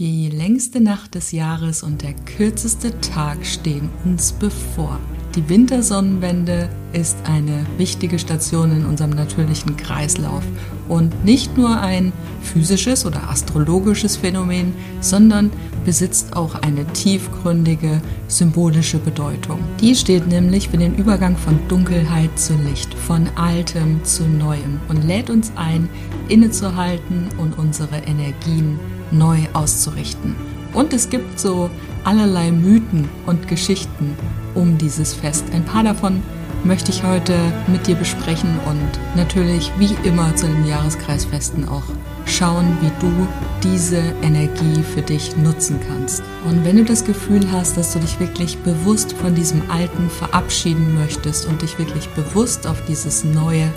Die längste Nacht des Jahres und der kürzeste Tag stehen uns bevor. Die Wintersonnenwende ist eine wichtige Station in unserem natürlichen Kreislauf und nicht nur ein physisches oder astrologisches Phänomen, sondern besitzt auch eine tiefgründige symbolische Bedeutung. Die steht nämlich für den Übergang von Dunkelheit zu Licht, von Altem zu Neuem und lädt uns ein, innezuhalten und unsere Energien neu auszurichten. Und es gibt so allerlei Mythen und Geschichten um dieses Fest. Ein paar davon möchte ich heute mit dir besprechen und natürlich wie immer zu den Jahreskreisfesten auch schauen, wie du diese Energie für dich nutzen kannst. Und wenn du das Gefühl hast, dass du dich wirklich bewusst von diesem Alten verabschieden möchtest und dich wirklich bewusst auf dieses Neue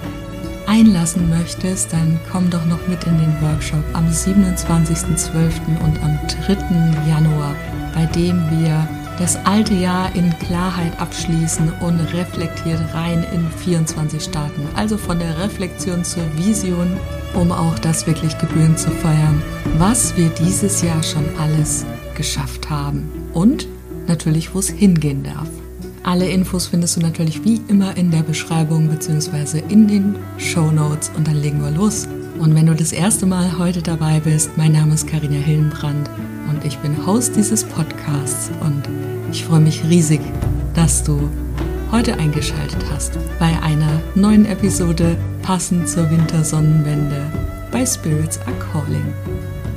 einlassen möchtest, dann komm doch noch mit in den Workshop am 27.12. und am 3. Januar, bei dem wir das alte Jahr in Klarheit abschließen und reflektiert rein in 24 starten. Also von der Reflexion zur Vision, um auch das wirklich gebührend zu feiern, was wir dieses Jahr schon alles geschafft haben und natürlich, wo es hingehen darf. Alle Infos findest du natürlich wie immer in der Beschreibung bzw. in den Show Notes und dann legen wir los. Und wenn du das erste Mal heute dabei bist, mein Name ist Karina Hillenbrand und ich bin Host dieses Podcasts und ich freue mich riesig, dass du heute eingeschaltet hast bei einer neuen Episode passend zur Wintersonnenwende bei Spirits Are Calling.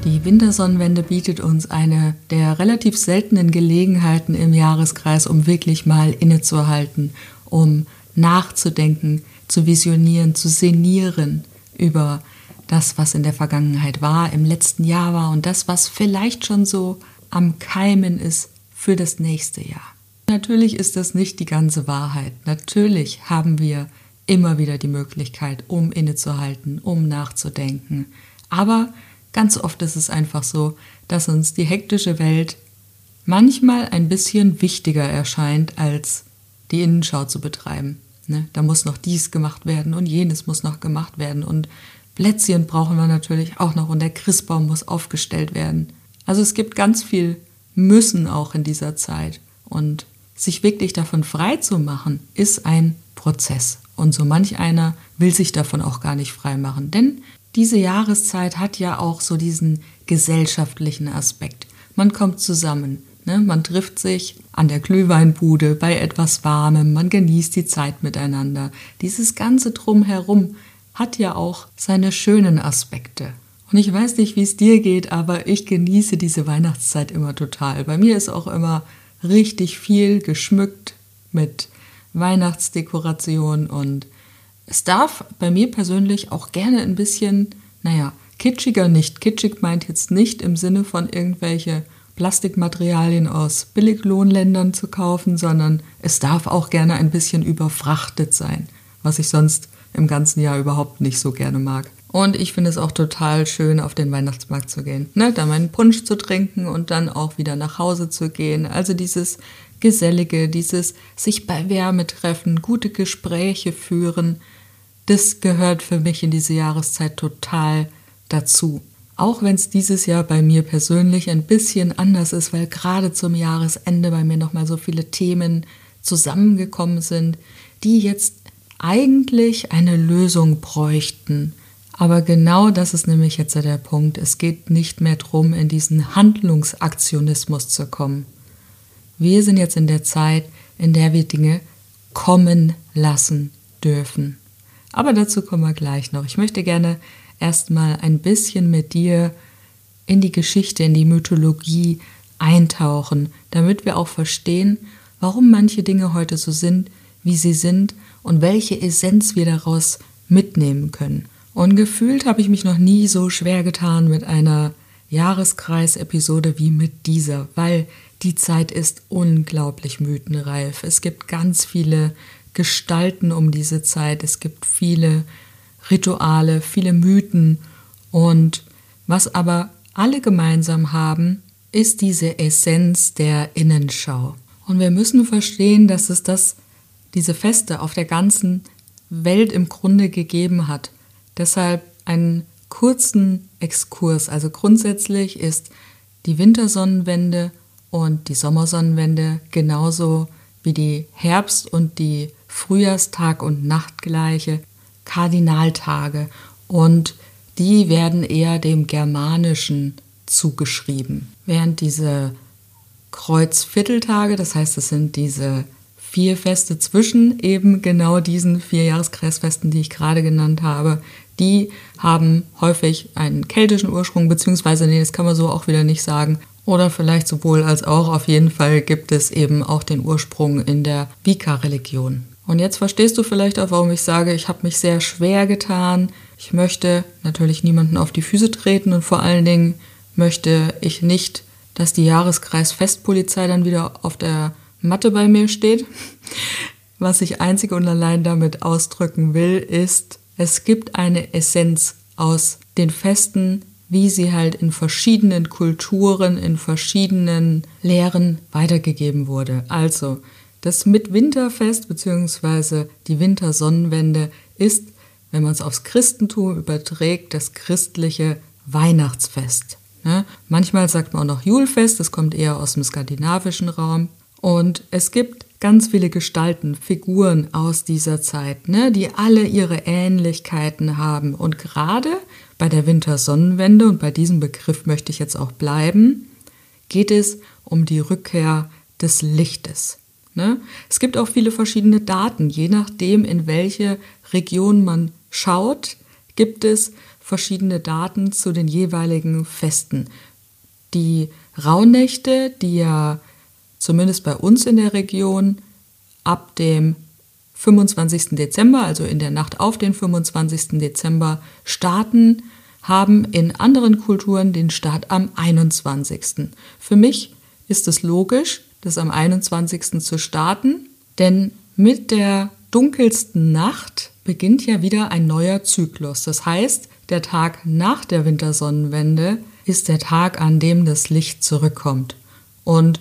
Die Wintersonnenwende bietet uns eine der relativ seltenen Gelegenheiten im Jahreskreis, um wirklich mal innezuhalten, um nachzudenken, zu visionieren, zu senieren über das, was in der Vergangenheit war, im letzten Jahr war und das, was vielleicht schon so am Keimen ist für das nächste Jahr. Natürlich ist das nicht die ganze Wahrheit. Natürlich haben wir immer wieder die Möglichkeit, um innezuhalten, um nachzudenken. Aber Ganz oft ist es einfach so, dass uns die hektische Welt manchmal ein bisschen wichtiger erscheint, als die Innenschau zu betreiben. Ne? Da muss noch dies gemacht werden und jenes muss noch gemacht werden und Plätzchen brauchen wir natürlich auch noch und der Christbaum muss aufgestellt werden. Also es gibt ganz viel Müssen auch in dieser Zeit und sich wirklich davon frei zu machen, ist ein Prozess. Und so manch einer will sich davon auch gar nicht frei machen, denn diese Jahreszeit hat ja auch so diesen gesellschaftlichen Aspekt. Man kommt zusammen, ne? man trifft sich an der Glühweinbude bei etwas Warmem, man genießt die Zeit miteinander. Dieses ganze Drumherum hat ja auch seine schönen Aspekte. Und ich weiß nicht, wie es dir geht, aber ich genieße diese Weihnachtszeit immer total. Bei mir ist auch immer richtig viel geschmückt mit Weihnachtsdekoration und es darf bei mir persönlich auch gerne ein bisschen, naja, kitschiger nicht. Kitschig meint jetzt nicht im Sinne von irgendwelche Plastikmaterialien aus Billiglohnländern zu kaufen, sondern es darf auch gerne ein bisschen überfrachtet sein, was ich sonst im ganzen Jahr überhaupt nicht so gerne mag. Und ich finde es auch total schön, auf den Weihnachtsmarkt zu gehen, ne? da meinen Punsch zu trinken und dann auch wieder nach Hause zu gehen. Also dieses Gesellige, dieses sich bei Wärme treffen, gute Gespräche führen, das gehört für mich in diese Jahreszeit total dazu. Auch wenn es dieses Jahr bei mir persönlich ein bisschen anders ist, weil gerade zum Jahresende bei mir nochmal so viele Themen zusammengekommen sind, die jetzt eigentlich eine Lösung bräuchten. Aber genau das ist nämlich jetzt der Punkt. Es geht nicht mehr darum, in diesen Handlungsaktionismus zu kommen. Wir sind jetzt in der Zeit, in der wir Dinge kommen lassen dürfen. Aber dazu kommen wir gleich noch. Ich möchte gerne erstmal ein bisschen mit dir in die Geschichte, in die Mythologie eintauchen, damit wir auch verstehen, warum manche Dinge heute so sind, wie sie sind und welche Essenz wir daraus mitnehmen können. Und gefühlt habe ich mich noch nie so schwer getan mit einer Jahreskreisepisode wie mit dieser, weil die Zeit ist unglaublich mythenreif. Es gibt ganz viele gestalten um diese Zeit. Es gibt viele Rituale, viele Mythen und was aber alle gemeinsam haben, ist diese Essenz der Innenschau. Und wir müssen verstehen, dass es das, diese Feste auf der ganzen Welt im Grunde gegeben hat. Deshalb einen kurzen Exkurs. Also grundsätzlich ist die Wintersonnenwende und die Sommersonnenwende genauso wie die Herbst- und die Frühjahrstag- und Nachtgleiche Kardinaltage und die werden eher dem Germanischen zugeschrieben. Während diese Kreuzvierteltage, das heißt, es sind diese vier Feste zwischen eben genau diesen vier Jahreskreisfesten, die ich gerade genannt habe, die haben häufig einen keltischen Ursprung, beziehungsweise, nee, das kann man so auch wieder nicht sagen. Oder vielleicht sowohl als auch, auf jeden Fall gibt es eben auch den Ursprung in der Wicca-Religion. Und jetzt verstehst du vielleicht auch, warum ich sage, ich habe mich sehr schwer getan. Ich möchte natürlich niemanden auf die Füße treten und vor allen Dingen möchte ich nicht, dass die Jahreskreisfestpolizei dann wieder auf der Matte bei mir steht. Was ich einzig und allein damit ausdrücken will, ist, es gibt eine Essenz aus den Festen, wie sie halt in verschiedenen Kulturen, in verschiedenen Lehren weitergegeben wurde. Also, das Mitwinterfest bzw. die Wintersonnenwende ist, wenn man es aufs Christentum überträgt, das christliche Weihnachtsfest. Ne? Manchmal sagt man auch noch Julfest, das kommt eher aus dem skandinavischen Raum. Und es gibt ganz viele Gestalten, Figuren aus dieser Zeit, ne, die alle ihre Ähnlichkeiten haben. Und gerade bei der Wintersonnenwende, und bei diesem Begriff möchte ich jetzt auch bleiben, geht es um die Rückkehr des Lichtes. Ne? Es gibt auch viele verschiedene Daten, je nachdem, in welche Region man schaut, gibt es verschiedene Daten zu den jeweiligen Festen. Die Rauhnächte, die ja zumindest bei uns in der Region ab dem 25. Dezember, also in der Nacht auf den 25. Dezember starten, haben in anderen Kulturen den Start am 21. Für mich ist es logisch, das am 21. zu starten, denn mit der dunkelsten Nacht beginnt ja wieder ein neuer Zyklus. Das heißt, der Tag nach der Wintersonnenwende ist der Tag, an dem das Licht zurückkommt. Und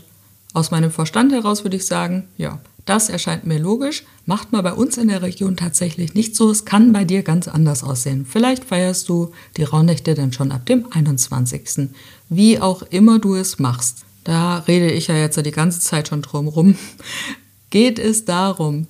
aus meinem Verstand heraus würde ich sagen, ja, das erscheint mir logisch, macht man bei uns in der Region tatsächlich nicht so. Es kann bei dir ganz anders aussehen. Vielleicht feierst du die Rauhnächte dann schon ab dem 21. Wie auch immer du es machst. Da rede ich ja jetzt die ganze Zeit schon drum rum. Geht es darum,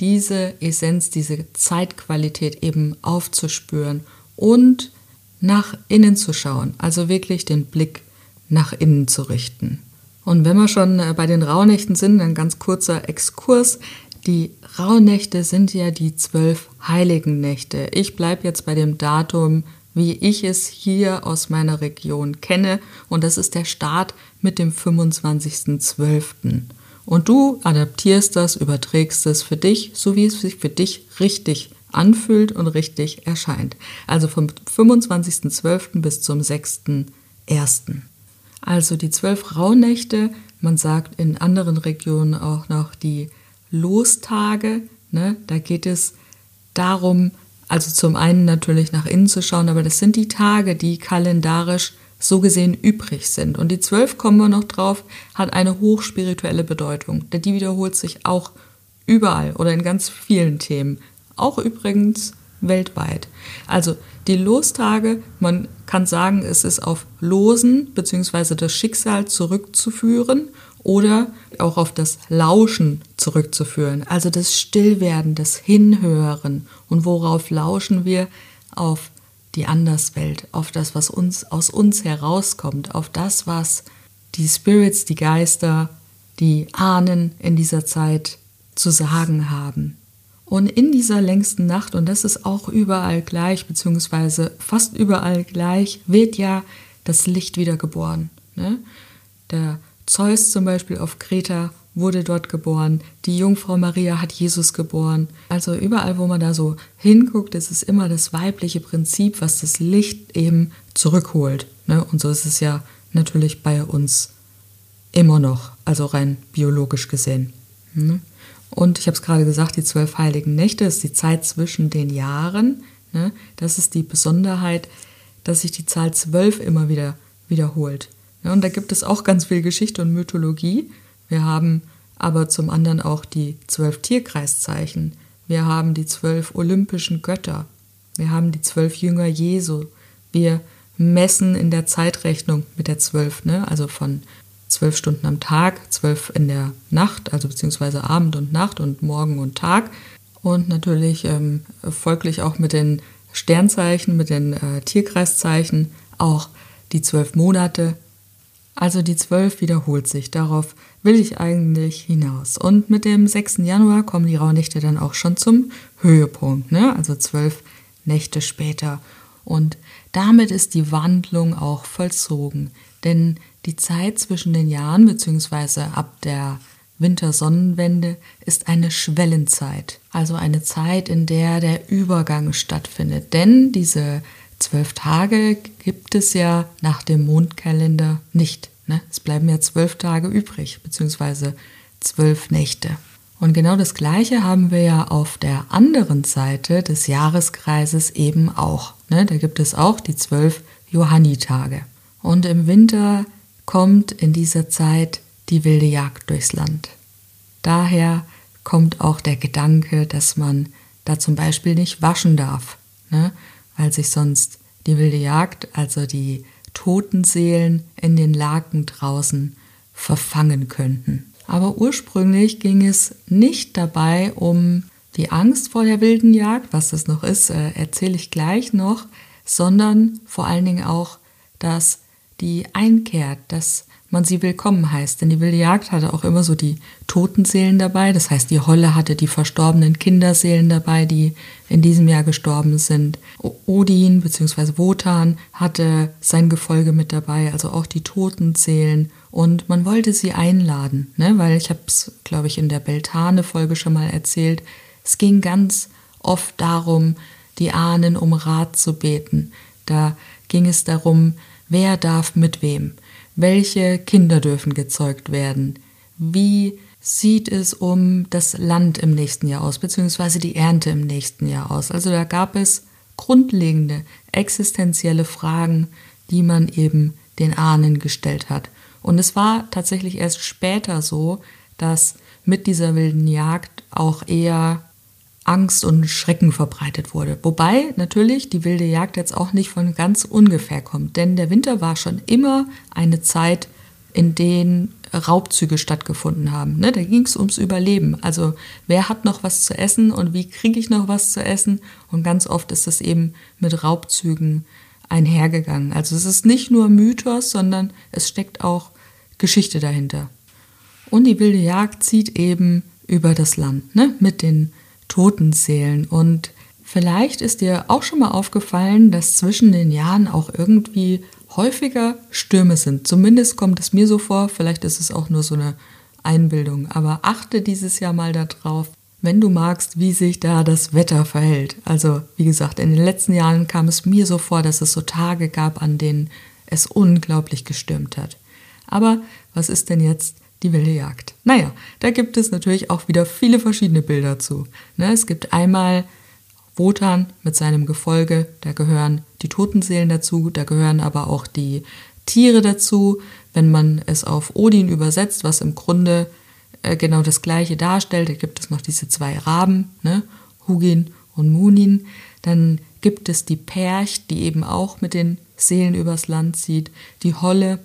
diese Essenz, diese Zeitqualität eben aufzuspüren und nach innen zu schauen, also wirklich den Blick nach innen zu richten. Und wenn wir schon äh, bei den Rauhnächten sind, ein ganz kurzer Exkurs. Die Rauhnächte sind ja die zwölf heiligen Nächte. Ich bleibe jetzt bei dem Datum, wie ich es hier aus meiner Region kenne. Und das ist der Start mit dem 25.12. Und du adaptierst das, überträgst es für dich, so wie es sich für dich richtig anfühlt und richtig erscheint. Also vom 25.12. bis zum 6.1. Also die zwölf Rauhnächte, man sagt in anderen Regionen auch noch die Lostage. Ne? Da geht es darum, also zum einen natürlich nach innen zu schauen, aber das sind die Tage, die kalendarisch so gesehen übrig sind. Und die zwölf, kommen wir noch drauf, hat eine hochspirituelle Bedeutung. Denn die wiederholt sich auch überall oder in ganz vielen Themen. Auch übrigens weltweit. Also die Lostage, man kann sagen, es ist auf Losen bzw. das Schicksal zurückzuführen oder auch auf das Lauschen zurückzuführen. Also das Stillwerden, das Hinhören. Und worauf lauschen wir? Auf die Anderswelt, auf das, was uns aus uns herauskommt, auf das, was die Spirits, die Geister, die Ahnen in dieser Zeit zu sagen haben. Und in dieser längsten Nacht, und das ist auch überall gleich, beziehungsweise fast überall gleich, wird ja das Licht wiedergeboren. Ne? Der Zeus zum Beispiel auf Kreta wurde dort geboren. Die Jungfrau Maria hat Jesus geboren. Also überall, wo man da so hinguckt, ist es immer das weibliche Prinzip, was das Licht eben zurückholt. Ne? Und so ist es ja natürlich bei uns immer noch, also rein biologisch gesehen. Ne? Und ich habe es gerade gesagt, die zwölf heiligen Nächte ist die Zeit zwischen den Jahren. Ne? Das ist die Besonderheit, dass sich die Zahl zwölf immer wieder wiederholt. Und da gibt es auch ganz viel Geschichte und Mythologie. Wir haben aber zum anderen auch die zwölf Tierkreiszeichen. Wir haben die zwölf olympischen Götter. Wir haben die zwölf Jünger Jesu. Wir messen in der Zeitrechnung mit der 12, ne? also von zwölf Stunden am Tag, zwölf in der Nacht, also beziehungsweise Abend und Nacht und Morgen und Tag. Und natürlich ähm, folglich auch mit den Sternzeichen, mit den äh, Tierkreiszeichen, auch die zwölf Monate. Also die zwölf wiederholt sich. Darauf will ich eigentlich hinaus. Und mit dem 6. Januar kommen die Rauhnächte dann auch schon zum Höhepunkt, ne? also zwölf Nächte später. Und damit ist die Wandlung auch vollzogen. Denn die Zeit zwischen den Jahren bzw. ab der Wintersonnenwende ist eine Schwellenzeit, also eine Zeit, in der der Übergang stattfindet. Denn diese zwölf Tage gibt es ja nach dem Mondkalender nicht. Ne? Es bleiben ja zwölf Tage übrig, beziehungsweise zwölf Nächte. Und genau das Gleiche haben wir ja auf der anderen Seite des Jahreskreises eben auch. Ne? Da gibt es auch die zwölf Johannitage. Und im Winter kommt in dieser Zeit die wilde Jagd durchs Land. Daher kommt auch der Gedanke, dass man da zum Beispiel nicht waschen darf, ne? Weil sich sonst die wilde Jagd, also die toten Seelen in den Laken draußen verfangen könnten. Aber ursprünglich ging es nicht dabei um die Angst vor der wilden Jagd, was das noch ist, äh, erzähle ich gleich noch, sondern vor allen Dingen auch, dass die einkehrt, dass man sie willkommen heißt. Denn die wilde Jagd hatte auch immer so die toten Seelen dabei. Das heißt, die Holle hatte die verstorbenen Kinderseelen dabei, die in diesem Jahr gestorben sind. Odin bzw. Wotan hatte sein Gefolge mit dabei, also auch die toten Seelen. Und man wollte sie einladen, ne? weil ich habe es, glaube ich, in der Beltane-Folge schon mal erzählt. Es ging ganz oft darum, die Ahnen um Rat zu beten. Da ging es darum, wer darf mit wem, welche Kinder dürfen gezeugt werden, wie sieht es um das Land im nächsten Jahr aus, beziehungsweise die Ernte im nächsten Jahr aus. Also da gab es grundlegende, existenzielle Fragen, die man eben den Ahnen gestellt hat. Und es war tatsächlich erst später so, dass mit dieser wilden Jagd auch eher Angst und Schrecken verbreitet wurde. Wobei natürlich die wilde Jagd jetzt auch nicht von ganz ungefähr kommt, denn der Winter war schon immer eine Zeit, in denen Raubzüge stattgefunden haben. Ne, da ging es ums Überleben. Also wer hat noch was zu essen und wie kriege ich noch was zu essen? Und ganz oft ist das eben mit Raubzügen einhergegangen. Also es ist nicht nur Mythos, sondern es steckt auch Geschichte dahinter. Und die wilde Jagd zieht eben über das Land ne, mit den Totenseelen. Und vielleicht ist dir auch schon mal aufgefallen, dass zwischen den Jahren auch irgendwie häufiger Stürme sind. Zumindest kommt es mir so vor, vielleicht ist es auch nur so eine Einbildung. Aber achte dieses Jahr mal darauf, wenn du magst, wie sich da das Wetter verhält. Also, wie gesagt, in den letzten Jahren kam es mir so vor, dass es so Tage gab, an denen es unglaublich gestürmt hat. Aber was ist denn jetzt die wilde Jagd. Naja, da gibt es natürlich auch wieder viele verschiedene Bilder zu. Ne, es gibt einmal Wotan mit seinem Gefolge, da gehören die Totenseelen dazu, da gehören aber auch die Tiere dazu. Wenn man es auf Odin übersetzt, was im Grunde äh, genau das gleiche darstellt, da gibt es noch diese zwei Raben, ne? Hugin und Munin. Dann gibt es die Perch, die eben auch mit den Seelen übers Land zieht, die Holle,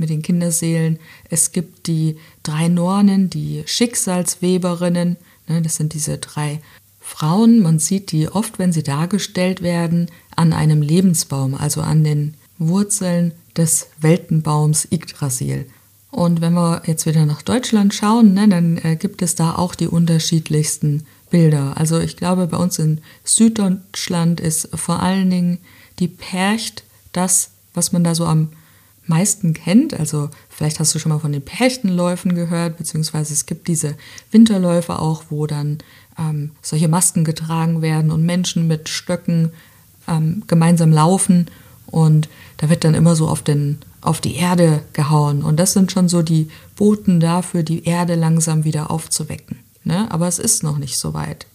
mit den Kinderseelen. Es gibt die drei Nornen, die Schicksalsweberinnen. Ne, das sind diese drei Frauen. Man sieht die oft, wenn sie dargestellt werden, an einem Lebensbaum, also an den Wurzeln des Weltenbaums Yggdrasil. Und wenn wir jetzt wieder nach Deutschland schauen, ne, dann äh, gibt es da auch die unterschiedlichsten Bilder. Also ich glaube, bei uns in Süddeutschland ist vor allen Dingen die Percht das, was man da so am meisten kennt. Also vielleicht hast du schon mal von den Perchtenläufen gehört, beziehungsweise es gibt diese Winterläufe auch, wo dann ähm, solche Masken getragen werden und Menschen mit Stöcken ähm, gemeinsam laufen und da wird dann immer so auf, den, auf die Erde gehauen. Und das sind schon so die Boten dafür, die Erde langsam wieder aufzuwecken. Ne? Aber es ist noch nicht so weit.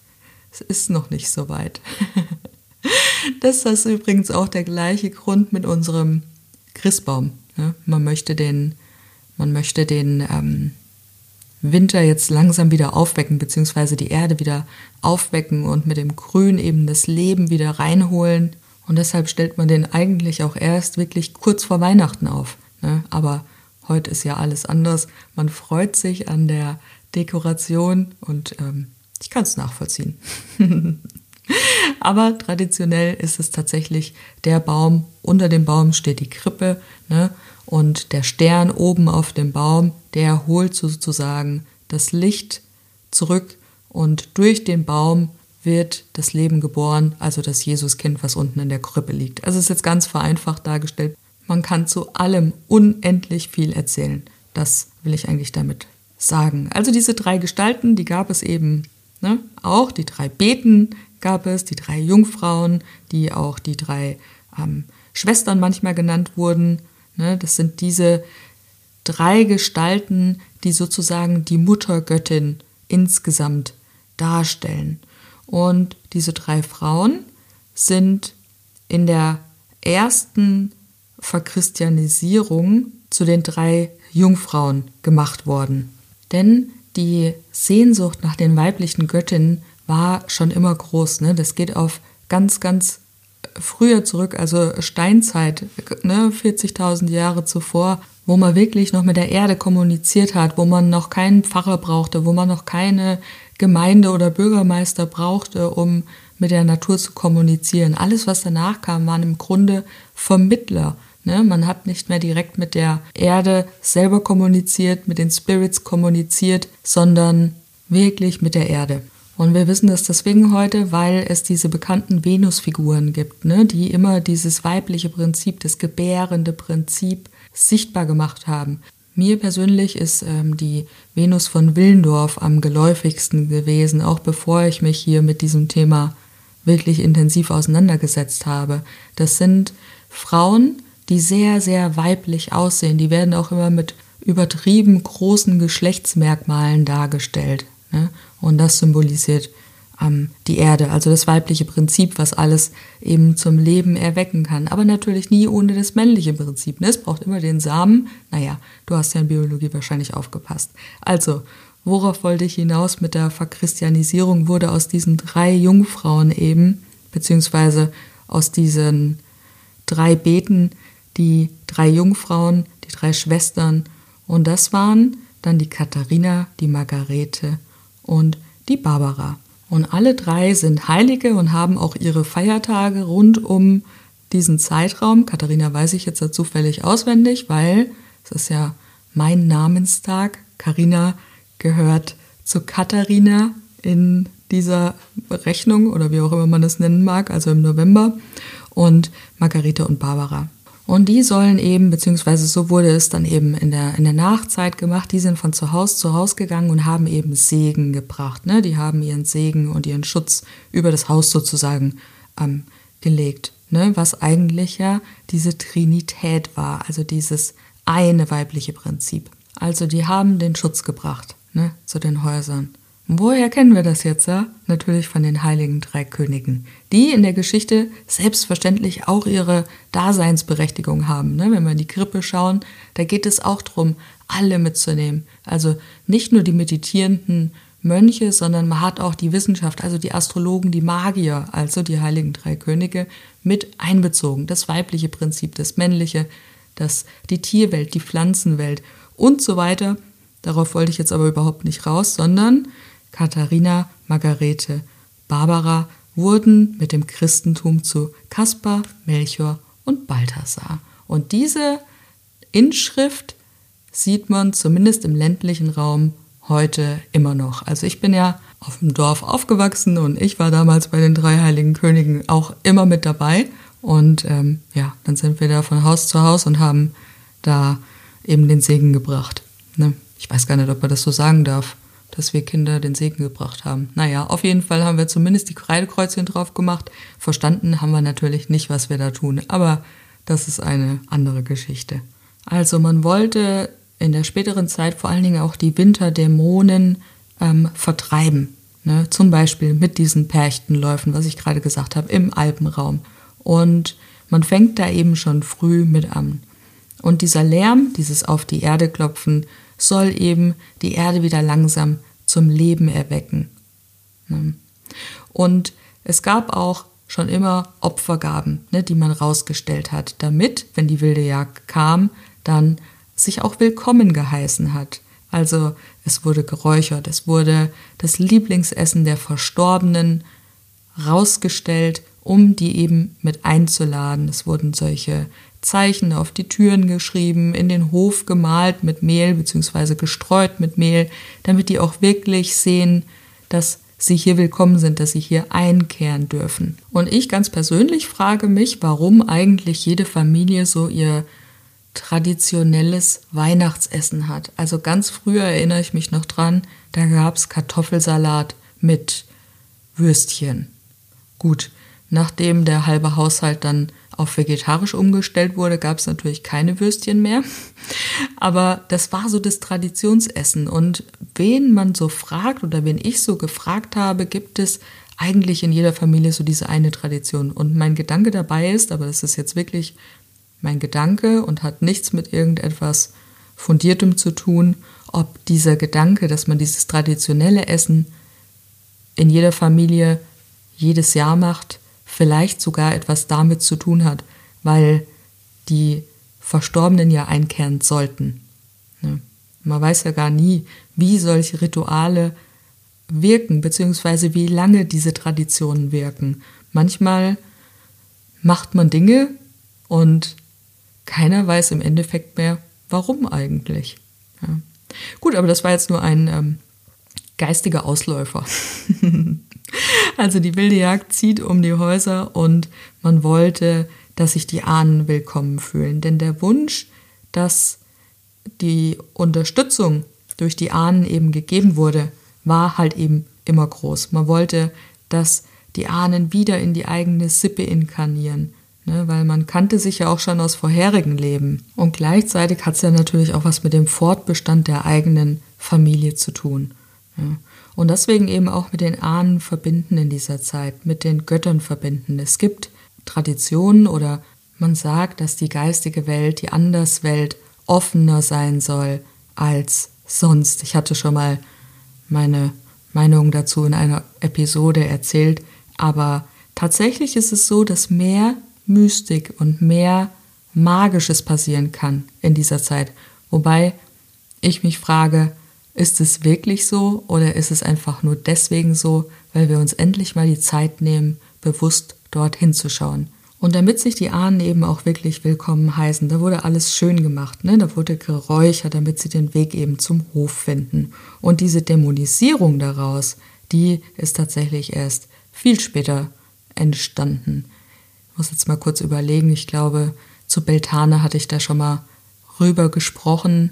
Es ist noch nicht so weit. das ist übrigens auch der gleiche Grund mit unserem Christbaum. Ne? Man möchte den, man möchte den ähm, Winter jetzt langsam wieder aufwecken, beziehungsweise die Erde wieder aufwecken und mit dem Grün eben das Leben wieder reinholen. Und deshalb stellt man den eigentlich auch erst wirklich kurz vor Weihnachten auf. Ne? Aber heute ist ja alles anders. Man freut sich an der Dekoration und ähm, ich kann es nachvollziehen. Aber traditionell ist es tatsächlich der Baum, unter dem Baum steht die Krippe ne? und der Stern oben auf dem Baum, der holt sozusagen das Licht zurück und durch den Baum wird das Leben geboren, also das Jesuskind, was unten in der Krippe liegt. Also es ist jetzt ganz vereinfacht dargestellt. Man kann zu allem unendlich viel erzählen. Das will ich eigentlich damit sagen. Also diese drei Gestalten, die gab es eben ne, auch. Die drei Beten gab es, die drei Jungfrauen, die auch die drei ähm, Schwestern manchmal genannt wurden. Ne, das sind diese drei Gestalten, die sozusagen die Muttergöttin insgesamt darstellen. Und diese drei Frauen sind in der ersten Verchristianisierung zu den drei Jungfrauen gemacht worden. Denn die Sehnsucht nach den weiblichen Göttinnen war schon immer groß. Ne? Das geht auf ganz, ganz früher zurück, also Steinzeit, ne? 40.000 Jahre zuvor, wo man wirklich noch mit der Erde kommuniziert hat, wo man noch keinen Pfarrer brauchte, wo man noch keine Gemeinde oder Bürgermeister brauchte, um mit der Natur zu kommunizieren. Alles, was danach kam, waren im Grunde Vermittler. Ne? Man hat nicht mehr direkt mit der Erde selber kommuniziert, mit den Spirits kommuniziert, sondern wirklich mit der Erde. Und wir wissen das deswegen heute, weil es diese bekannten Venusfiguren gibt, ne, die immer dieses weibliche Prinzip, das gebärende Prinzip sichtbar gemacht haben. Mir persönlich ist ähm, die Venus von Willendorf am geläufigsten gewesen, auch bevor ich mich hier mit diesem Thema wirklich intensiv auseinandergesetzt habe. Das sind Frauen, die sehr, sehr weiblich aussehen. Die werden auch immer mit übertrieben großen Geschlechtsmerkmalen dargestellt. Ne? Und das symbolisiert ähm, die Erde, also das weibliche Prinzip, was alles eben zum Leben erwecken kann. Aber natürlich nie ohne das männliche Prinzip. Ne? Es braucht immer den Samen. Naja, du hast ja in Biologie wahrscheinlich aufgepasst. Also, worauf wollte ich hinaus mit der Verchristianisierung? Wurde aus diesen drei Jungfrauen eben, beziehungsweise aus diesen drei Beten, die drei Jungfrauen, die drei Schwestern. Und das waren dann die Katharina, die Margarete und die Barbara. Und alle drei sind Heilige und haben auch ihre Feiertage rund um diesen Zeitraum. Katharina weiß ich jetzt zufällig auswendig, weil es ist ja mein Namenstag. Karina gehört zu Katharina in dieser Rechnung oder wie auch immer man es nennen mag, also im November. Und Margarete und Barbara. Und die sollen eben, beziehungsweise so wurde es dann eben in der, in der Nachzeit gemacht, die sind von zu Haus zu Haus gegangen und haben eben Segen gebracht. Ne? Die haben ihren Segen und ihren Schutz über das Haus sozusagen ähm, gelegt. Ne? Was eigentlich ja diese Trinität war, also dieses eine weibliche Prinzip. Also die haben den Schutz gebracht ne? zu den Häusern. Woher kennen wir das jetzt? Ja? Natürlich von den heiligen drei Königen, die in der Geschichte selbstverständlich auch ihre Daseinsberechtigung haben. Ne? Wenn wir in die Krippe schauen, da geht es auch darum, alle mitzunehmen. Also nicht nur die meditierenden Mönche, sondern man hat auch die Wissenschaft, also die Astrologen, die Magier, also die heiligen drei Könige, mit einbezogen. Das weibliche Prinzip, das männliche, das, die Tierwelt, die Pflanzenwelt und so weiter. Darauf wollte ich jetzt aber überhaupt nicht raus, sondern Katharina, Margarete, Barbara wurden mit dem Christentum zu Kaspar, Melchior und Balthasar. Und diese Inschrift sieht man zumindest im ländlichen Raum heute immer noch. Also ich bin ja auf dem Dorf aufgewachsen und ich war damals bei den drei heiligen Königen auch immer mit dabei. Und ähm, ja, dann sind wir da von Haus zu Haus und haben da eben den Segen gebracht. Ne? Ich weiß gar nicht, ob man das so sagen darf dass wir Kinder den Segen gebracht haben. Naja, auf jeden Fall haben wir zumindest die Kreidekreuzchen drauf gemacht. Verstanden haben wir natürlich nicht, was wir da tun, aber das ist eine andere Geschichte. Also man wollte in der späteren Zeit vor allen Dingen auch die Winterdämonen ähm, vertreiben. Ne? Zum Beispiel mit diesen Perchtenläufen, was ich gerade gesagt habe, im Alpenraum. Und man fängt da eben schon früh mit an. Und dieser Lärm, dieses auf die Erde klopfen, soll eben die Erde wieder langsam zum Leben erwecken. Ne? Und es gab auch schon immer Opfergaben, ne, die man rausgestellt hat, damit, wenn die wilde Jagd kam, dann sich auch willkommen geheißen hat. Also es wurde geräuchert, es wurde das Lieblingsessen der Verstorbenen rausgestellt, um die eben mit einzuladen. Es wurden solche Zeichen auf die Türen geschrieben, in den Hof gemalt mit Mehl beziehungsweise gestreut mit Mehl, damit die auch wirklich sehen, dass sie hier willkommen sind, dass sie hier einkehren dürfen. Und ich ganz persönlich frage mich, warum eigentlich jede Familie so ihr traditionelles Weihnachtsessen hat. Also ganz früher erinnere ich mich noch dran, da gab es Kartoffelsalat mit Würstchen. Gut, nachdem der halbe Haushalt dann auf vegetarisch umgestellt wurde, gab es natürlich keine Würstchen mehr. Aber das war so das Traditionsessen. Und wen man so fragt oder wen ich so gefragt habe, gibt es eigentlich in jeder Familie so diese eine Tradition. Und mein Gedanke dabei ist, aber das ist jetzt wirklich mein Gedanke und hat nichts mit irgendetwas Fundiertem zu tun, ob dieser Gedanke, dass man dieses traditionelle Essen in jeder Familie jedes Jahr macht, vielleicht sogar etwas damit zu tun hat, weil die Verstorbenen ja einkehren sollten. Man weiß ja gar nie, wie solche Rituale wirken, beziehungsweise wie lange diese Traditionen wirken. Manchmal macht man Dinge und keiner weiß im Endeffekt mehr, warum eigentlich. Ja. Gut, aber das war jetzt nur ein ähm, geistiger Ausläufer. also die wilde Jagd zieht um die Häuser und man wollte, dass sich die Ahnen willkommen fühlen. Denn der Wunsch, dass die Unterstützung durch die Ahnen eben gegeben wurde, war halt eben immer groß. Man wollte, dass die Ahnen wieder in die eigene Sippe inkarnieren, ne, weil man kannte sich ja auch schon aus vorherigen Leben. Und gleichzeitig hat es ja natürlich auch was mit dem Fortbestand der eigenen Familie zu tun. Ja. Und deswegen eben auch mit den Ahnen verbinden in dieser Zeit, mit den Göttern verbinden. Es gibt Traditionen oder man sagt, dass die geistige Welt, die Anderswelt offener sein soll als sonst. Ich hatte schon mal meine Meinung dazu in einer Episode erzählt, aber tatsächlich ist es so, dass mehr Mystik und mehr Magisches passieren kann in dieser Zeit. Wobei ich mich frage, ist es wirklich so oder ist es einfach nur deswegen so, weil wir uns endlich mal die Zeit nehmen, bewusst dort hinzuschauen? Und damit sich die Ahnen eben auch wirklich willkommen heißen, da wurde alles schön gemacht, ne? da wurde geräuchert, damit sie den Weg eben zum Hof finden. Und diese Dämonisierung daraus, die ist tatsächlich erst viel später entstanden. Ich muss jetzt mal kurz überlegen, ich glaube, zu Beltane hatte ich da schon mal rüber gesprochen,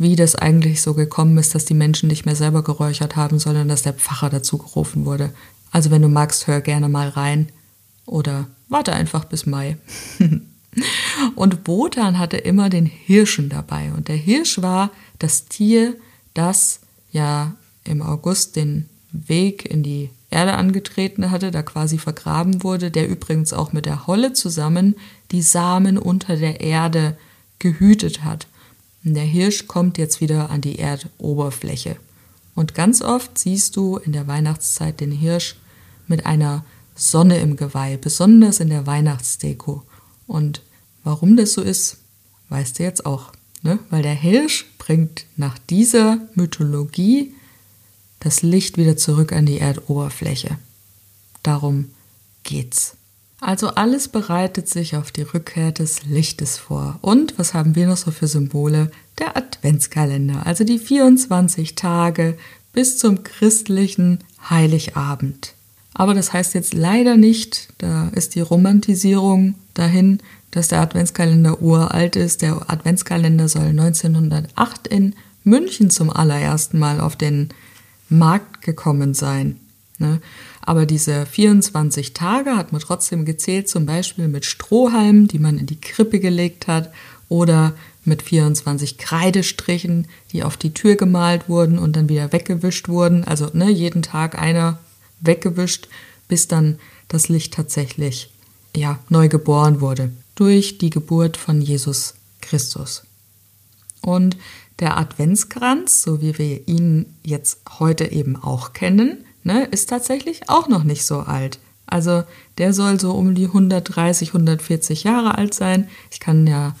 wie das eigentlich so gekommen ist, dass die Menschen nicht mehr selber geräuchert haben, sondern dass der Pfarrer dazu gerufen wurde. Also wenn du magst, hör gerne mal rein oder warte einfach bis Mai. und Wotan hatte immer den Hirschen dabei und der Hirsch war das Tier, das ja im August den Weg in die Erde angetreten hatte, da quasi vergraben wurde, der übrigens auch mit der Holle zusammen die Samen unter der Erde gehütet hat. Der Hirsch kommt jetzt wieder an die Erdoberfläche. Und ganz oft siehst du in der Weihnachtszeit den Hirsch mit einer Sonne im Geweih, besonders in der Weihnachtsdeko. Und warum das so ist, weißt du jetzt auch. Ne? Weil der Hirsch bringt nach dieser Mythologie das Licht wieder zurück an die Erdoberfläche. Darum geht's. Also alles bereitet sich auf die Rückkehr des Lichtes vor. Und was haben wir noch so für Symbole? Der Adventskalender, also die 24 Tage bis zum christlichen Heiligabend. Aber das heißt jetzt leider nicht, da ist die Romantisierung dahin, dass der Adventskalender uralt ist. Der Adventskalender soll 1908 in München zum allerersten Mal auf den Markt gekommen sein. Ne? Aber diese 24 Tage hat man trotzdem gezählt, zum Beispiel mit Strohhalmen, die man in die Krippe gelegt hat, oder mit 24 Kreidestrichen, die auf die Tür gemalt wurden und dann wieder weggewischt wurden. Also ne, jeden Tag einer weggewischt, bis dann das Licht tatsächlich ja, neu geboren wurde durch die Geburt von Jesus Christus. Und der Adventskranz, so wie wir ihn jetzt heute eben auch kennen, ne, ist tatsächlich auch noch nicht so alt. Also der soll so um die 130, 140 Jahre alt sein. Ich kann ja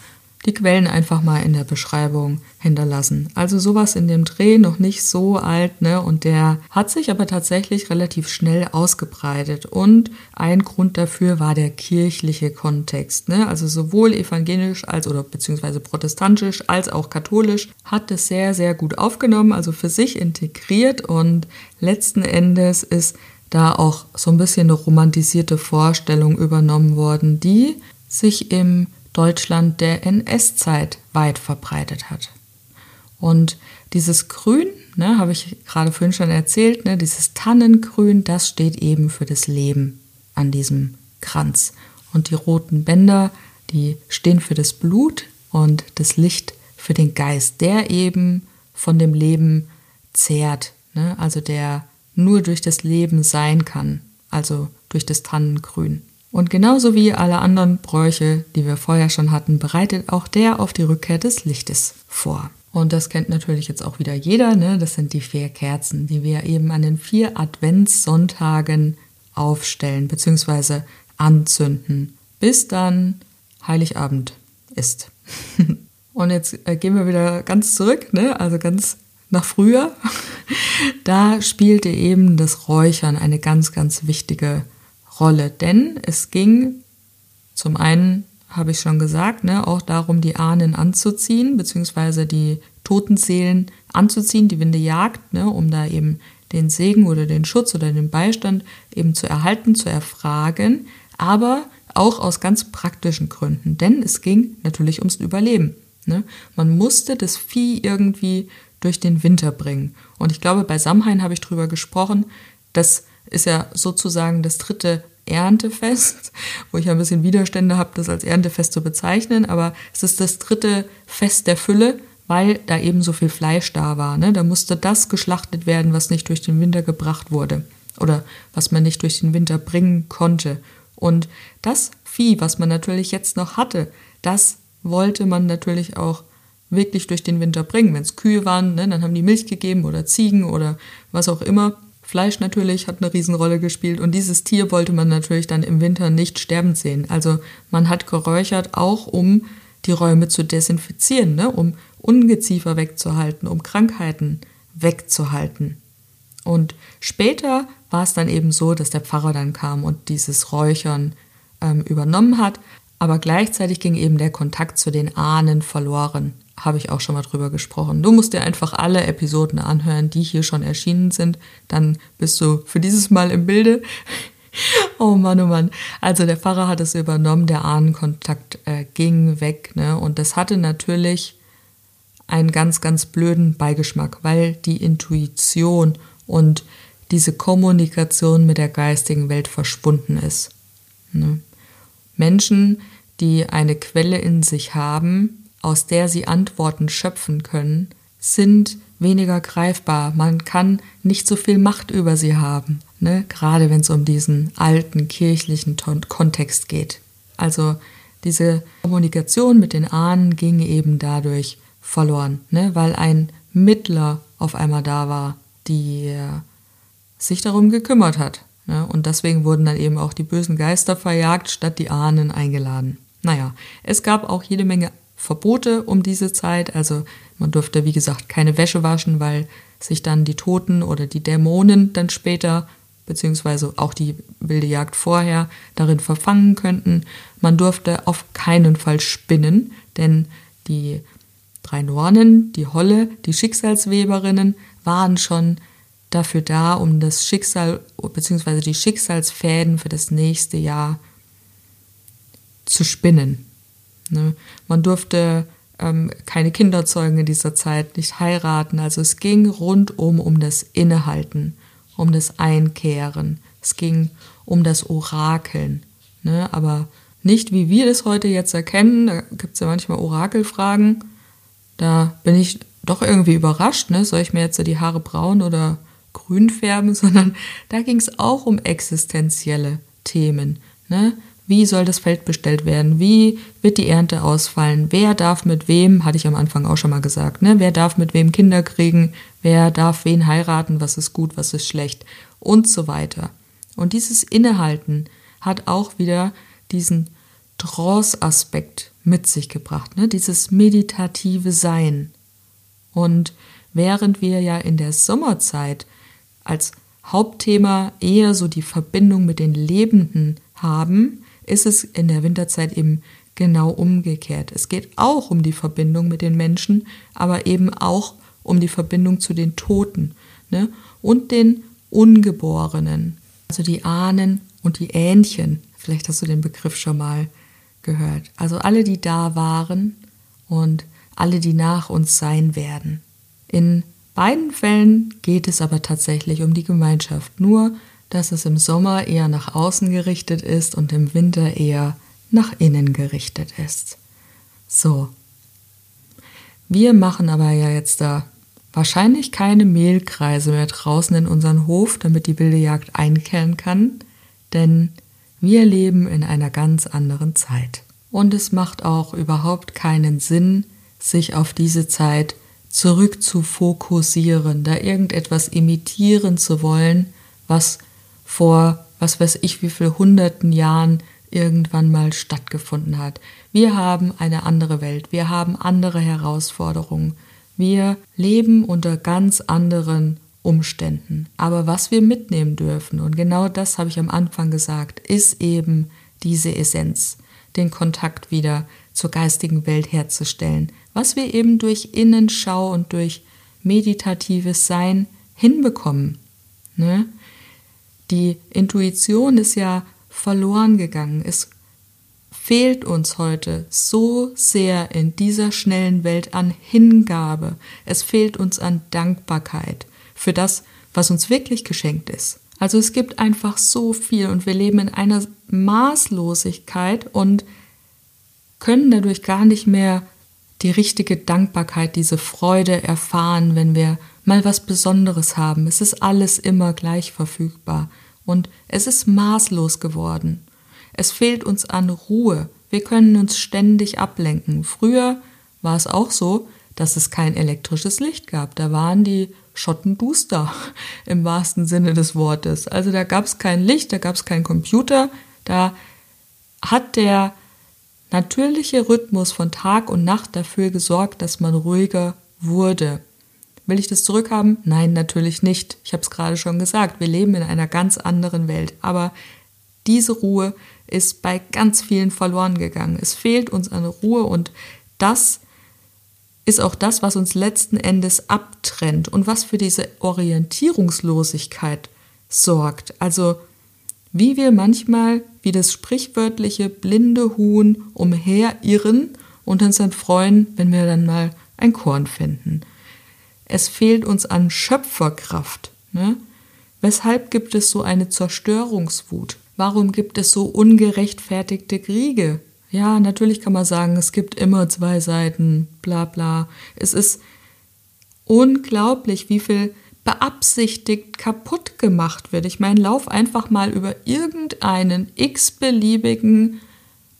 die Quellen einfach mal in der Beschreibung hinterlassen. Also sowas in dem Dreh, noch nicht so alt, ne? Und der hat sich aber tatsächlich relativ schnell ausgebreitet. Und ein Grund dafür war der kirchliche Kontext, ne? Also sowohl evangelisch als oder beziehungsweise protestantisch als auch katholisch hat es sehr, sehr gut aufgenommen, also für sich integriert und letzten Endes ist da auch so ein bisschen eine romantisierte Vorstellung übernommen worden, die sich im Deutschland der NS-Zeit weit verbreitet hat. Und dieses Grün, ne, habe ich gerade vorhin schon erzählt, ne, dieses Tannengrün, das steht eben für das Leben an diesem Kranz. Und die roten Bänder, die stehen für das Blut und das Licht für den Geist, der eben von dem Leben zehrt, ne, also der nur durch das Leben sein kann, also durch das Tannengrün. Und genauso wie alle anderen Bräuche, die wir vorher schon hatten, bereitet auch der auf die Rückkehr des Lichtes vor. Und das kennt natürlich jetzt auch wieder jeder, ne? Das sind die vier Kerzen, die wir eben an den vier Adventssonntagen aufstellen bzw. anzünden, bis dann Heiligabend ist. Und jetzt äh, gehen wir wieder ganz zurück, ne? also ganz nach früher. Da spielte eben das Räuchern eine ganz, ganz wichtige Rolle, denn es ging zum einen, habe ich schon gesagt, ne, auch darum, die Ahnen anzuziehen, beziehungsweise die toten Seelen anzuziehen, die Winde jagt, ne, um da eben den Segen oder den Schutz oder den Beistand eben zu erhalten, zu erfragen, aber auch aus ganz praktischen Gründen, denn es ging natürlich ums Überleben. Ne? Man musste das Vieh irgendwie durch den Winter bringen. Und ich glaube, bei Samhain habe ich drüber gesprochen, das ist ja sozusagen das dritte Erntefest, wo ich ein bisschen Widerstände habe, das als Erntefest zu bezeichnen, aber es ist das dritte Fest der Fülle, weil da eben so viel Fleisch da war. Ne? Da musste das geschlachtet werden, was nicht durch den Winter gebracht wurde oder was man nicht durch den Winter bringen konnte. Und das Vieh, was man natürlich jetzt noch hatte, das wollte man natürlich auch wirklich durch den Winter bringen. Wenn es Kühe waren, ne, dann haben die Milch gegeben oder Ziegen oder was auch immer. Fleisch natürlich hat eine Riesenrolle gespielt und dieses Tier wollte man natürlich dann im Winter nicht sterbend sehen. Also man hat geräuchert auch, um die Räume zu desinfizieren, ne? um Ungeziefer wegzuhalten, um Krankheiten wegzuhalten. Und später war es dann eben so, dass der Pfarrer dann kam und dieses Räuchern ähm, übernommen hat, aber gleichzeitig ging eben der Kontakt zu den Ahnen verloren habe ich auch schon mal drüber gesprochen. Du musst dir einfach alle Episoden anhören, die hier schon erschienen sind. Dann bist du für dieses Mal im Bilde. oh Mann, oh Mann. Also der Pfarrer hat es übernommen, der Ahnenkontakt äh, ging weg. Ne? Und das hatte natürlich einen ganz, ganz blöden Beigeschmack, weil die Intuition und diese Kommunikation mit der geistigen Welt verschwunden ist. Ne? Menschen, die eine Quelle in sich haben, aus der sie Antworten schöpfen können, sind weniger greifbar. Man kann nicht so viel Macht über sie haben, ne? gerade wenn es um diesen alten kirchlichen Kontext geht. Also diese Kommunikation mit den Ahnen ging eben dadurch verloren, ne? weil ein Mittler auf einmal da war, die äh, sich darum gekümmert hat. Ne? Und deswegen wurden dann eben auch die bösen Geister verjagt, statt die Ahnen eingeladen. Naja, es gab auch jede Menge Verbote um diese Zeit. Also man durfte, wie gesagt, keine Wäsche waschen, weil sich dann die Toten oder die Dämonen dann später, beziehungsweise auch die wilde Jagd vorher, darin verfangen könnten. Man durfte auf keinen Fall spinnen, denn die drei Nornen, die Holle, die Schicksalsweberinnen waren schon dafür da, um das Schicksal beziehungsweise die Schicksalsfäden für das nächste Jahr zu spinnen. Ne? Man durfte ähm, keine Kinder zeugen in dieser Zeit, nicht heiraten. Also es ging rundum um das Innehalten, um das Einkehren. Es ging um das Orakeln. Ne? Aber nicht wie wir das heute jetzt erkennen. Da gibt es ja manchmal Orakelfragen. Da bin ich doch irgendwie überrascht. Ne? Soll ich mir jetzt die Haare braun oder grün färben? Sondern da ging es auch um existenzielle Themen. Ne? Wie soll das Feld bestellt werden? Wie wird die Ernte ausfallen? Wer darf mit wem, hatte ich am Anfang auch schon mal gesagt, ne? Wer darf mit wem Kinder kriegen? Wer darf wen heiraten? Was ist gut? Was ist schlecht? Und so weiter. Und dieses Innehalten hat auch wieder diesen Trance-Aspekt mit sich gebracht, ne? dieses meditative Sein. Und während wir ja in der Sommerzeit als Hauptthema eher so die Verbindung mit den Lebenden haben, ist es in der Winterzeit eben genau umgekehrt. Es geht auch um die Verbindung mit den Menschen, aber eben auch um die Verbindung zu den Toten ne? und den Ungeborenen, also die Ahnen und die Ähnchen. Vielleicht hast du den Begriff schon mal gehört. Also alle, die da waren und alle, die nach uns sein werden. In beiden Fällen geht es aber tatsächlich um die Gemeinschaft, nur dass es im Sommer eher nach außen gerichtet ist und im Winter eher nach innen gerichtet ist. So. Wir machen aber ja jetzt da wahrscheinlich keine Mehlkreise mehr draußen in unseren Hof, damit die wilde Jagd einkehren kann, denn wir leben in einer ganz anderen Zeit. Und es macht auch überhaupt keinen Sinn, sich auf diese Zeit zurück zu fokussieren, da irgendetwas imitieren zu wollen, was vor, was weiß ich, wie viel hunderten Jahren irgendwann mal stattgefunden hat. Wir haben eine andere Welt, wir haben andere Herausforderungen, wir leben unter ganz anderen Umständen. Aber was wir mitnehmen dürfen, und genau das habe ich am Anfang gesagt, ist eben diese Essenz, den Kontakt wieder zur geistigen Welt herzustellen, was wir eben durch Innenschau und durch meditatives Sein hinbekommen. Ne? Die Intuition ist ja verloren gegangen. Es fehlt uns heute so sehr in dieser schnellen Welt an Hingabe. Es fehlt uns an Dankbarkeit für das, was uns wirklich geschenkt ist. Also es gibt einfach so viel und wir leben in einer Maßlosigkeit und können dadurch gar nicht mehr die richtige Dankbarkeit, diese Freude erfahren, wenn wir mal was Besonderes haben. Es ist alles immer gleich verfügbar und es ist maßlos geworden. Es fehlt uns an Ruhe. Wir können uns ständig ablenken. Früher war es auch so, dass es kein elektrisches Licht gab. Da waren die Schotten duster im wahrsten Sinne des Wortes. Also da gab es kein Licht, da gab es keinen Computer. Da hat der natürliche Rhythmus von Tag und Nacht dafür gesorgt, dass man ruhiger wurde. Will ich das zurückhaben? Nein, natürlich nicht. Ich habe es gerade schon gesagt, wir leben in einer ganz anderen Welt. Aber diese Ruhe ist bei ganz vielen verloren gegangen. Es fehlt uns an Ruhe und das ist auch das, was uns letzten Endes abtrennt und was für diese Orientierungslosigkeit sorgt. Also wie wir manchmal wie das sprichwörtliche blinde Huhn umherirren und uns dann freuen, wenn wir dann mal ein Korn finden es fehlt uns an Schöpferkraft. Ne? Weshalb gibt es so eine Zerstörungswut? Warum gibt es so ungerechtfertigte Kriege? Ja, natürlich kann man sagen, es gibt immer zwei Seiten, bla bla. Es ist unglaublich, wie viel beabsichtigt kaputt gemacht wird. Ich meine, lauf einfach mal über irgendeinen x-beliebigen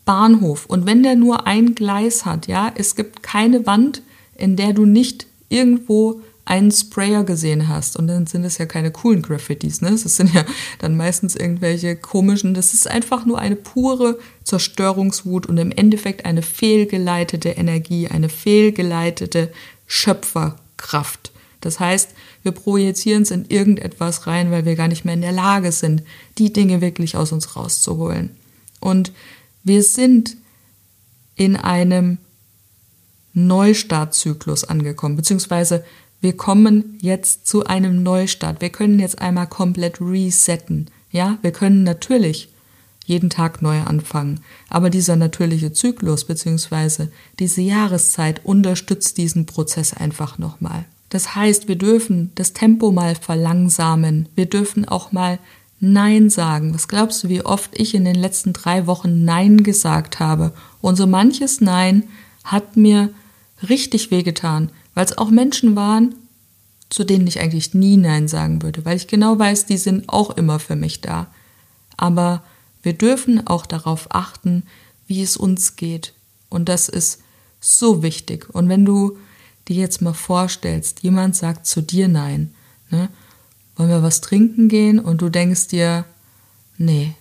Bahnhof und wenn der nur ein Gleis hat, ja, es gibt keine Wand, in der du nicht irgendwo einen Sprayer gesehen hast. Und dann sind es ja keine coolen Graffitis, ne? Das sind ja dann meistens irgendwelche komischen. Das ist einfach nur eine pure Zerstörungswut und im Endeffekt eine fehlgeleitete Energie, eine fehlgeleitete Schöpferkraft. Das heißt, wir projizieren es in irgendetwas rein, weil wir gar nicht mehr in der Lage sind, die Dinge wirklich aus uns rauszuholen. Und wir sind in einem Neustartzyklus angekommen, beziehungsweise wir kommen jetzt zu einem Neustart. Wir können jetzt einmal komplett resetten. Ja, wir können natürlich jeden Tag neu anfangen. Aber dieser natürliche Zyklus beziehungsweise diese Jahreszeit unterstützt diesen Prozess einfach nochmal. Das heißt, wir dürfen das Tempo mal verlangsamen. Wir dürfen auch mal Nein sagen. Was glaubst du, wie oft ich in den letzten drei Wochen Nein gesagt habe? Und so manches Nein hat mir richtig wehgetan, weil es auch Menschen waren, zu denen ich eigentlich nie Nein sagen würde, weil ich genau weiß, die sind auch immer für mich da. Aber wir dürfen auch darauf achten, wie es uns geht. Und das ist so wichtig. Und wenn du dir jetzt mal vorstellst, jemand sagt zu dir Nein, ne, wollen wir was trinken gehen und du denkst dir, nee,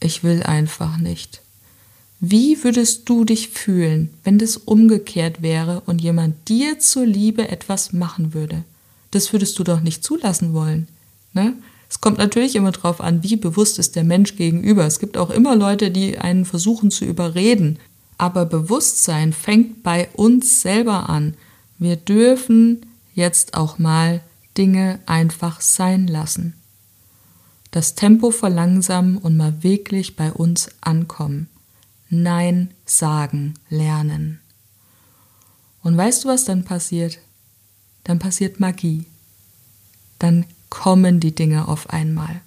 ich will einfach nicht. Wie würdest du dich fühlen, wenn das umgekehrt wäre und jemand dir zur Liebe etwas machen würde? Das würdest du doch nicht zulassen wollen. Ne? Es kommt natürlich immer darauf an, wie bewusst ist der Mensch gegenüber. Es gibt auch immer Leute, die einen versuchen zu überreden. Aber Bewusstsein fängt bei uns selber an. Wir dürfen jetzt auch mal Dinge einfach sein lassen. Das Tempo verlangsamen und mal wirklich bei uns ankommen. Nein sagen lernen. Und weißt du, was dann passiert? Dann passiert Magie. Dann kommen die Dinge auf einmal.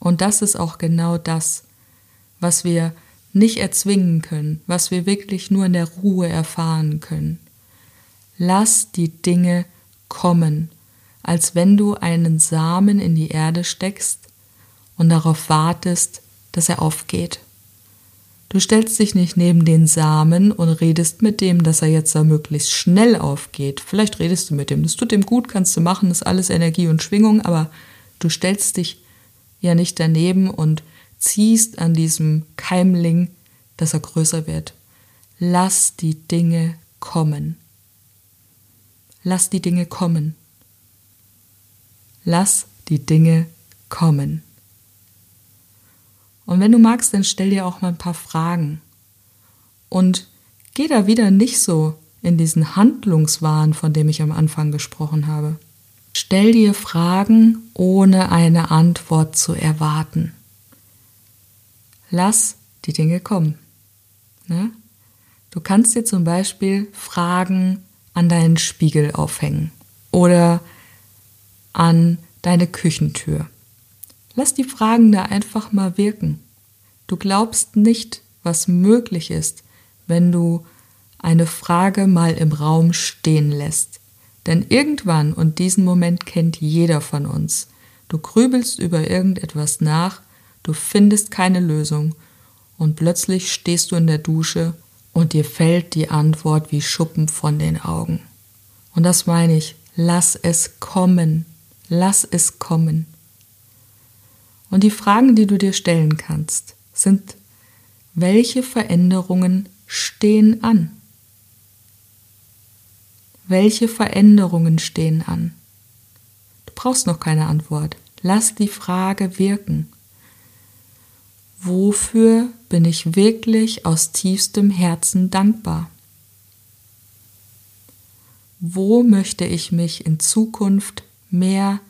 Und das ist auch genau das, was wir nicht erzwingen können, was wir wirklich nur in der Ruhe erfahren können. Lass die Dinge kommen, als wenn du einen Samen in die Erde steckst und darauf wartest, dass er aufgeht. Du stellst dich nicht neben den Samen und redest mit dem, dass er jetzt da möglichst schnell aufgeht. Vielleicht redest du mit dem, das tut dem gut, kannst du machen, ist alles Energie und Schwingung, aber du stellst dich ja nicht daneben und ziehst an diesem Keimling, dass er größer wird. Lass die Dinge kommen. Lass die Dinge kommen. Lass die Dinge kommen. Und wenn du magst, dann stell dir auch mal ein paar Fragen. Und geh da wieder nicht so in diesen Handlungswahn, von dem ich am Anfang gesprochen habe. Stell dir Fragen, ohne eine Antwort zu erwarten. Lass die Dinge kommen. Ne? Du kannst dir zum Beispiel Fragen an deinen Spiegel aufhängen oder an deine Küchentür. Lass die Fragen da einfach mal wirken. Du glaubst nicht, was möglich ist, wenn du eine Frage mal im Raum stehen lässt. Denn irgendwann, und diesen Moment kennt jeder von uns, du grübelst über irgendetwas nach, du findest keine Lösung und plötzlich stehst du in der Dusche und dir fällt die Antwort wie Schuppen von den Augen. Und das meine ich, lass es kommen, lass es kommen. Und die Fragen, die du dir stellen kannst, sind, welche Veränderungen stehen an? Welche Veränderungen stehen an? Du brauchst noch keine Antwort. Lass die Frage wirken. Wofür bin ich wirklich aus tiefstem Herzen dankbar? Wo möchte ich mich in Zukunft mehr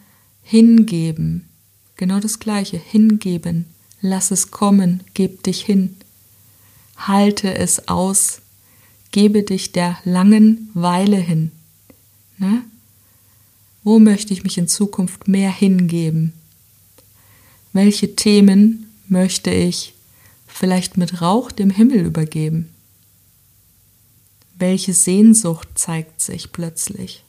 hingeben, Genau das Gleiche. Hingeben. Lass es kommen. Geb dich hin. Halte es aus. Gebe dich der langen Weile hin. Ne? Wo möchte ich mich in Zukunft mehr hingeben? Welche Themen möchte ich vielleicht mit Rauch dem Himmel übergeben? Welche Sehnsucht zeigt sich plötzlich?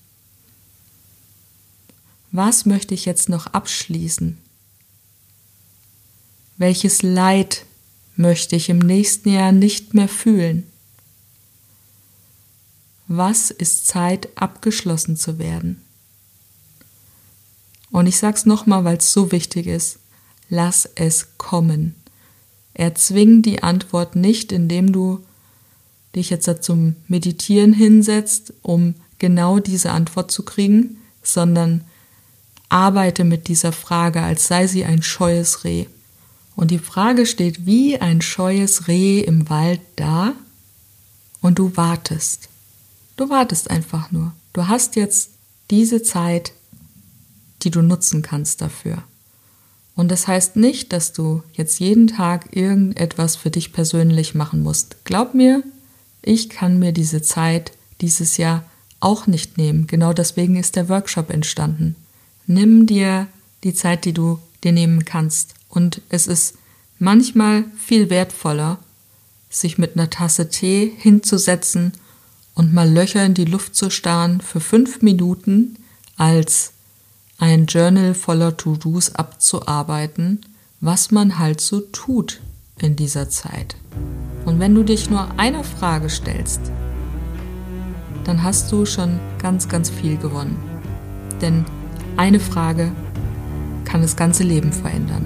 Was möchte ich jetzt noch abschließen? Welches Leid möchte ich im nächsten Jahr nicht mehr fühlen? Was ist Zeit, abgeschlossen zu werden? Und ich sag's nochmal, weil es so wichtig ist. Lass es kommen. Erzwing die Antwort nicht, indem du dich jetzt zum Meditieren hinsetzt, um genau diese Antwort zu kriegen, sondern arbeite mit dieser Frage, als sei sie ein scheues Reh. Und die Frage steht wie ein scheues Reh im Wald da und du wartest. Du wartest einfach nur. Du hast jetzt diese Zeit, die du nutzen kannst dafür. Und das heißt nicht, dass du jetzt jeden Tag irgendetwas für dich persönlich machen musst. Glaub mir, ich kann mir diese Zeit dieses Jahr auch nicht nehmen. Genau deswegen ist der Workshop entstanden. Nimm dir die Zeit, die du dir nehmen kannst. Und es ist manchmal viel wertvoller, sich mit einer Tasse Tee hinzusetzen und mal Löcher in die Luft zu starren für fünf Minuten, als ein Journal voller To-Dos abzuarbeiten, was man halt so tut in dieser Zeit. Und wenn du dich nur einer Frage stellst, dann hast du schon ganz, ganz viel gewonnen. Denn eine Frage kann das ganze Leben verändern.